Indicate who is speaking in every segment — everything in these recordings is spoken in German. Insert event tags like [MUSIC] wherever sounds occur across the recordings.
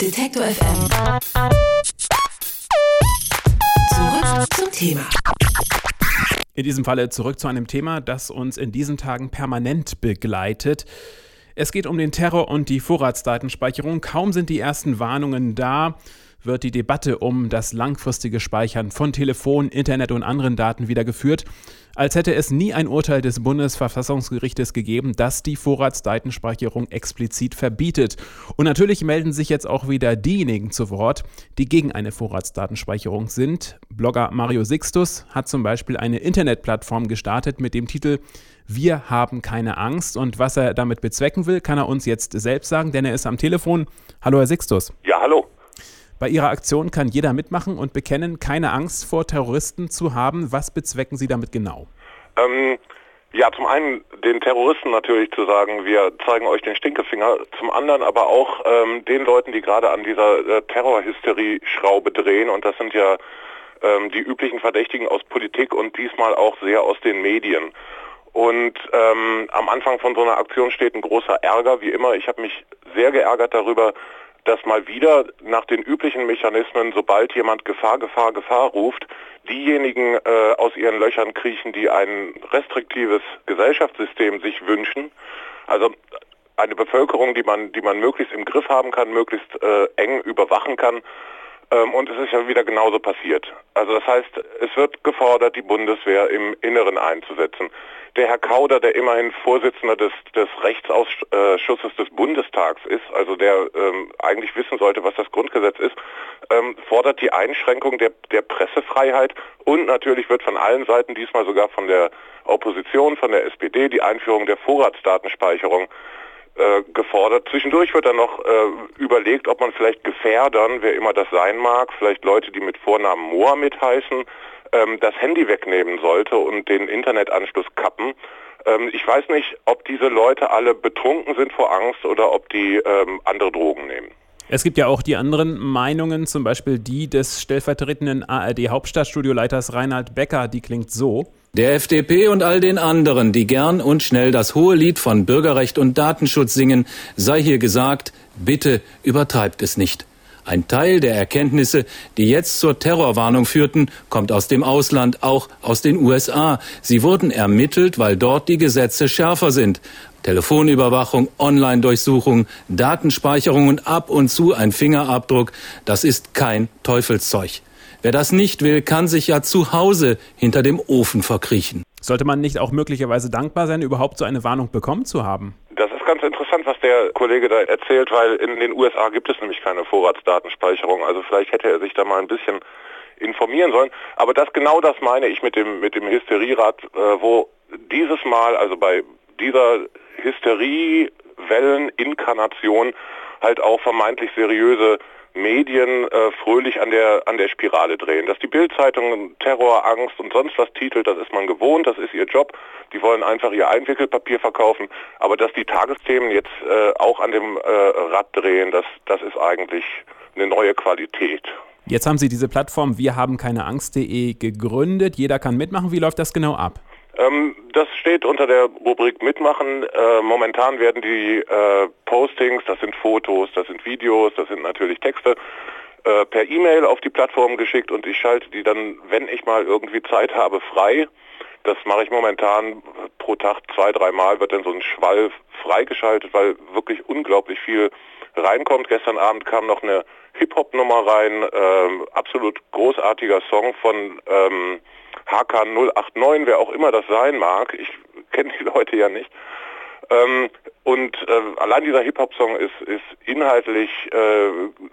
Speaker 1: Detektor FM. Zurück zum Thema.
Speaker 2: In diesem Falle zurück zu einem Thema, das uns in diesen Tagen permanent begleitet. Es geht um den Terror und die Vorratsdatenspeicherung. Kaum sind die ersten Warnungen da, wird die Debatte um das langfristige Speichern von Telefon, Internet und anderen Daten wieder geführt, als hätte es nie ein Urteil des Bundesverfassungsgerichtes gegeben, das die Vorratsdatenspeicherung explizit verbietet. Und natürlich melden sich jetzt auch wieder diejenigen zu Wort, die gegen eine Vorratsdatenspeicherung sind. Blogger Mario Sixtus hat zum Beispiel eine Internetplattform gestartet mit dem Titel Wir haben keine Angst. Und was er damit bezwecken will, kann er uns jetzt selbst sagen, denn er ist am Telefon. Hallo, Herr Sixtus.
Speaker 3: Ja, hallo.
Speaker 2: Bei Ihrer Aktion kann jeder mitmachen und bekennen, keine Angst vor Terroristen zu haben. Was bezwecken Sie damit genau?
Speaker 3: Ähm, ja, zum einen den Terroristen natürlich zu sagen, wir zeigen euch den Stinkefinger, zum anderen aber auch ähm, den Leuten, die gerade an dieser äh, Terrorhysterie-Schraube drehen und das sind ja ähm, die üblichen Verdächtigen aus Politik und diesmal auch sehr aus den Medien. Und ähm, am Anfang von so einer Aktion steht ein großer Ärger, wie immer. Ich habe mich sehr geärgert darüber, dass mal wieder nach den üblichen Mechanismen, sobald jemand Gefahr, Gefahr, Gefahr ruft, diejenigen äh, aus ihren Löchern kriechen, die ein restriktives Gesellschaftssystem sich wünschen. Also eine Bevölkerung, die man, die man möglichst im Griff haben kann, möglichst äh, eng überwachen kann. Ähm, und es ist ja wieder genauso passiert. Also das heißt, es wird gefordert, die Bundeswehr im Inneren einzusetzen der Herr Kauder, der immerhin Vorsitzender des, des Rechtsausschusses des Bundestags ist, also der ähm, eigentlich wissen sollte, was das Grundgesetz ist, ähm, fordert die Einschränkung der, der Pressefreiheit und natürlich wird von allen Seiten, diesmal sogar von der Opposition, von der SPD, die Einführung der Vorratsdatenspeicherung äh, gefordert. Zwischendurch wird dann noch äh, überlegt, ob man vielleicht Gefährdern, wer immer das sein mag, vielleicht Leute, die mit Vornamen Mohammed heißen, ähm, das Handy wegnehmen sollte und den Internetanschluss kappen. Ähm, ich weiß nicht, ob diese Leute alle betrunken sind vor Angst oder ob die ähm, andere Drogen nehmen.
Speaker 2: Es gibt ja auch die anderen Meinungen, zum Beispiel die des stellvertretenden ARD-Hauptstadtstudioleiters Reinhard Becker, die klingt so.
Speaker 4: Der FDP und all den anderen, die gern und schnell das hohe Lied von Bürgerrecht und Datenschutz singen, sei hier gesagt, bitte übertreibt es nicht. Ein Teil der Erkenntnisse, die jetzt zur Terrorwarnung führten, kommt aus dem Ausland, auch aus den USA. Sie wurden ermittelt, weil dort die Gesetze schärfer sind. Telefonüberwachung, Online-Durchsuchung, Datenspeicherung und ab und zu ein Fingerabdruck, das ist kein Teufelszeug. Wer das nicht will, kann sich ja zu Hause hinter dem Ofen verkriechen.
Speaker 2: Sollte man nicht auch möglicherweise dankbar sein, überhaupt so eine Warnung bekommen zu haben?
Speaker 3: Das ist ganz interessant, was der Kollege da erzählt, weil in den USA gibt es nämlich keine Vorratsdatenspeicherung. Also vielleicht hätte er sich da mal ein bisschen informieren sollen. Aber das genau das meine ich mit dem mit dem Hysterierat, äh, wo dieses Mal, also bei dieser Hysteriewelleninkarnation halt auch vermeintlich seriöse Medien äh, fröhlich an der an der Spirale drehen. Dass die Bildzeitung Terror, Angst und sonst was titelt, das ist man gewohnt, das ist ihr Job. Die wollen einfach ihr Einwickelpapier verkaufen. Aber dass die Tagesthemen jetzt äh, auch an dem äh, Rad drehen, das das ist eigentlich eine neue Qualität.
Speaker 2: Jetzt haben Sie diese Plattform wir haben keine Angst.de gegründet. Jeder kann mitmachen. Wie läuft das genau ab?
Speaker 3: Ähm, das steht unter der Rubrik Mitmachen. Äh, momentan werden die äh, Postings, das sind Fotos, das sind Videos, das sind natürlich Texte, äh, per E-Mail auf die Plattform geschickt und ich schalte die dann, wenn ich mal irgendwie Zeit habe, frei. Das mache ich momentan pro Tag zwei, dreimal wird dann so ein Schwall freigeschaltet, weil wirklich unglaublich viel reinkommt. Gestern Abend kam noch eine Hip-Hop-Nummer rein, ähm, absolut großartiger Song von ähm, HK 089, wer auch immer das sein mag. Ich [LAUGHS] kenne die Leute ja nicht. Ähm, und äh, allein dieser Hip-Hop-Song ist, ist inhaltlich äh,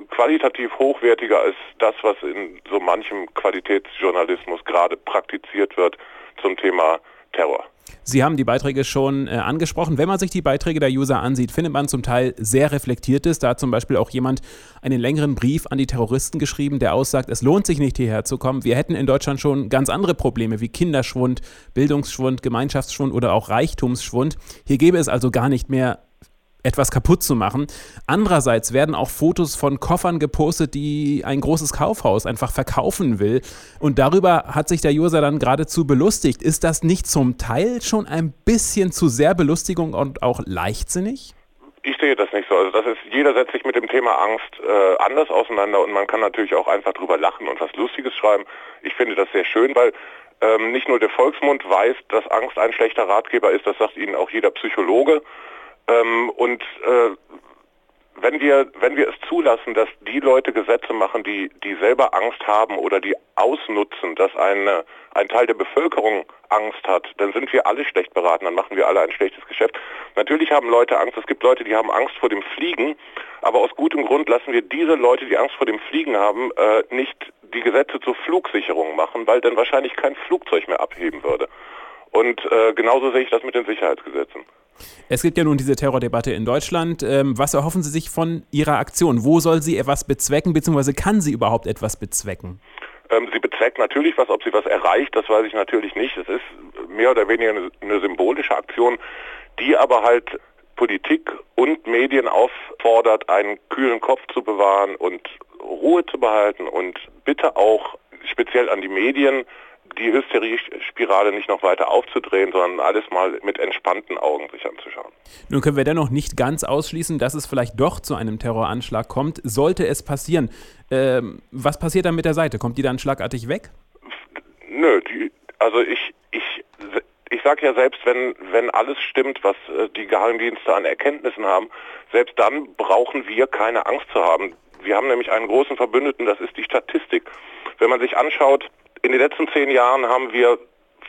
Speaker 3: qualitativ hochwertiger als das, was in so manchem Qualitätsjournalismus gerade praktiziert wird zum Thema Terror.
Speaker 2: Sie haben die Beiträge schon äh, angesprochen. Wenn man sich die Beiträge der User ansieht, findet man zum Teil sehr reflektiertes. Da hat zum Beispiel auch jemand einen längeren Brief an die Terroristen geschrieben, der aussagt, es lohnt sich nicht hierher zu kommen. Wir hätten in Deutschland schon ganz andere Probleme wie Kinderschwund, Bildungsschwund, Gemeinschaftsschwund oder auch Reichtumsschwund. Hier gäbe es also gar nicht mehr etwas kaputt zu machen. Andererseits werden auch Fotos von Koffern gepostet, die ein großes Kaufhaus einfach verkaufen will. Und darüber hat sich der User dann geradezu belustigt. Ist das nicht zum Teil schon ein bisschen zu sehr Belustigung und auch leichtsinnig?
Speaker 3: Ich sehe das nicht so. Also das ist, jeder setzt sich mit dem Thema Angst äh, anders auseinander und man kann natürlich auch einfach drüber lachen und was Lustiges schreiben. Ich finde das sehr schön, weil ähm, nicht nur der Volksmund weiß, dass Angst ein schlechter Ratgeber ist, das sagt Ihnen auch jeder Psychologe. Ähm, und äh, wenn wir, wenn wir es zulassen, dass die Leute Gesetze machen, die, die selber Angst haben oder die ausnutzen, dass eine, ein Teil der Bevölkerung Angst hat, dann sind wir alle schlecht beraten, dann machen wir alle ein schlechtes Geschäft. Natürlich haben Leute Angst, es gibt Leute, die haben Angst vor dem Fliegen, aber aus gutem Grund lassen wir diese Leute, die Angst vor dem Fliegen haben, äh, nicht die Gesetze zur Flugsicherung machen, weil dann wahrscheinlich kein Flugzeug mehr abheben würde. Und äh, genauso sehe ich das mit den Sicherheitsgesetzen.
Speaker 2: Es gibt ja nun diese Terrordebatte in Deutschland. Ähm, was erhoffen Sie sich von Ihrer Aktion? Wo soll sie etwas bezwecken, beziehungsweise kann sie überhaupt etwas bezwecken?
Speaker 3: Ähm, sie bezweckt natürlich was, ob sie was erreicht, das weiß ich natürlich nicht. Es ist mehr oder weniger eine, eine symbolische Aktion, die aber halt Politik und Medien auffordert, einen kühlen Kopf zu bewahren und Ruhe zu behalten und bitte auch speziell an die Medien, die Hysterie-Spirale nicht noch weiter aufzudrehen, sondern alles mal mit entspannten Augen sich anzuschauen.
Speaker 2: Nun können wir dennoch nicht ganz ausschließen, dass es vielleicht doch zu einem Terroranschlag kommt. Sollte es passieren, ähm, was passiert dann mit der Seite? Kommt die dann schlagartig weg?
Speaker 3: Nö, die, also ich, ich, ich sage ja selbst, wenn, wenn alles stimmt, was äh, die Geheimdienste an Erkenntnissen haben, selbst dann brauchen wir keine Angst zu haben. Wir haben nämlich einen großen Verbündeten, das ist die Statistik. Wenn man sich anschaut, in den letzten zehn Jahren haben wir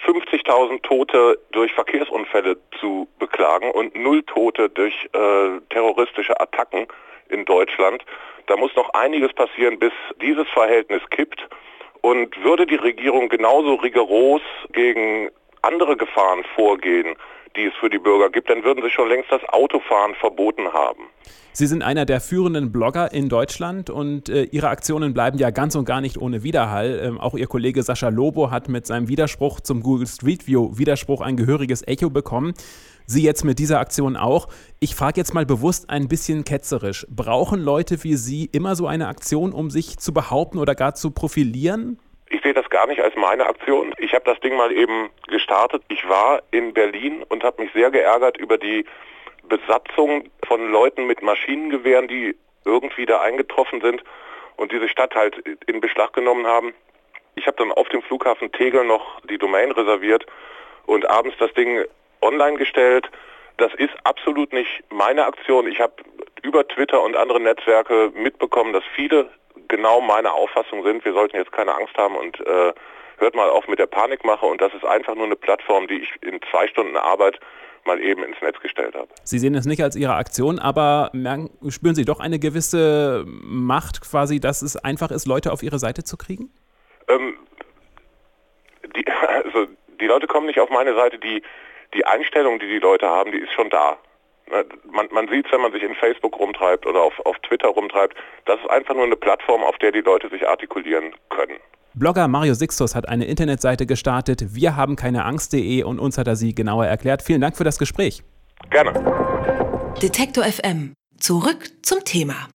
Speaker 3: 50.000 Tote durch Verkehrsunfälle zu beklagen und null Tote durch äh, terroristische Attacken in Deutschland. Da muss noch einiges passieren, bis dieses Verhältnis kippt. Und würde die Regierung genauso rigoros gegen andere Gefahren vorgehen, die es für die Bürger gibt, dann würden sie schon längst das Autofahren verboten haben.
Speaker 2: Sie sind einer der führenden Blogger in Deutschland und äh, Ihre Aktionen bleiben ja ganz und gar nicht ohne Widerhall. Ähm, auch Ihr Kollege Sascha Lobo hat mit seinem Widerspruch zum Google Street View Widerspruch ein gehöriges Echo bekommen. Sie jetzt mit dieser Aktion auch. Ich frage jetzt mal bewusst ein bisschen ketzerisch. Brauchen Leute wie Sie immer so eine Aktion, um sich zu behaupten oder gar zu profilieren?
Speaker 3: Ich sehe das gar nicht als meine Aktion. Ich habe das Ding mal eben gestartet. Ich war in Berlin und habe mich sehr geärgert über die Besatzung von Leuten mit Maschinengewehren, die irgendwie da eingetroffen sind und diese Stadt halt in Beschlag genommen haben. Ich habe dann auf dem Flughafen Tegel noch die Domain reserviert und abends das Ding online gestellt. Das ist absolut nicht meine Aktion. Ich habe über Twitter und andere Netzwerke mitbekommen, dass viele genau meine Auffassung sind, wir sollten jetzt keine Angst haben und äh, hört mal auf mit der Panikmache und das ist einfach nur eine Plattform, die ich in zwei Stunden Arbeit mal eben ins Netz gestellt habe.
Speaker 2: Sie sehen es nicht als Ihre Aktion, aber merken, spüren Sie doch eine gewisse Macht quasi, dass es einfach ist, Leute auf Ihre Seite zu kriegen?
Speaker 3: Ähm, die, [LAUGHS] also die Leute kommen nicht auf meine Seite, die, die Einstellung, die die Leute haben, die ist schon da. Ne, man, man sieht es, wenn man sich in Facebook rumtreibt oder auf, auf Twitter rumtreibt, das ist einfach nur eine Plattform, auf der die Leute sich artikulieren können.
Speaker 2: Blogger Mario Sixtus hat eine Internetseite gestartet, wir haben keine Angst.de und uns hat er sie genauer erklärt. Vielen Dank für das Gespräch.
Speaker 3: Gerne.
Speaker 1: Detektor FM. Zurück zum Thema.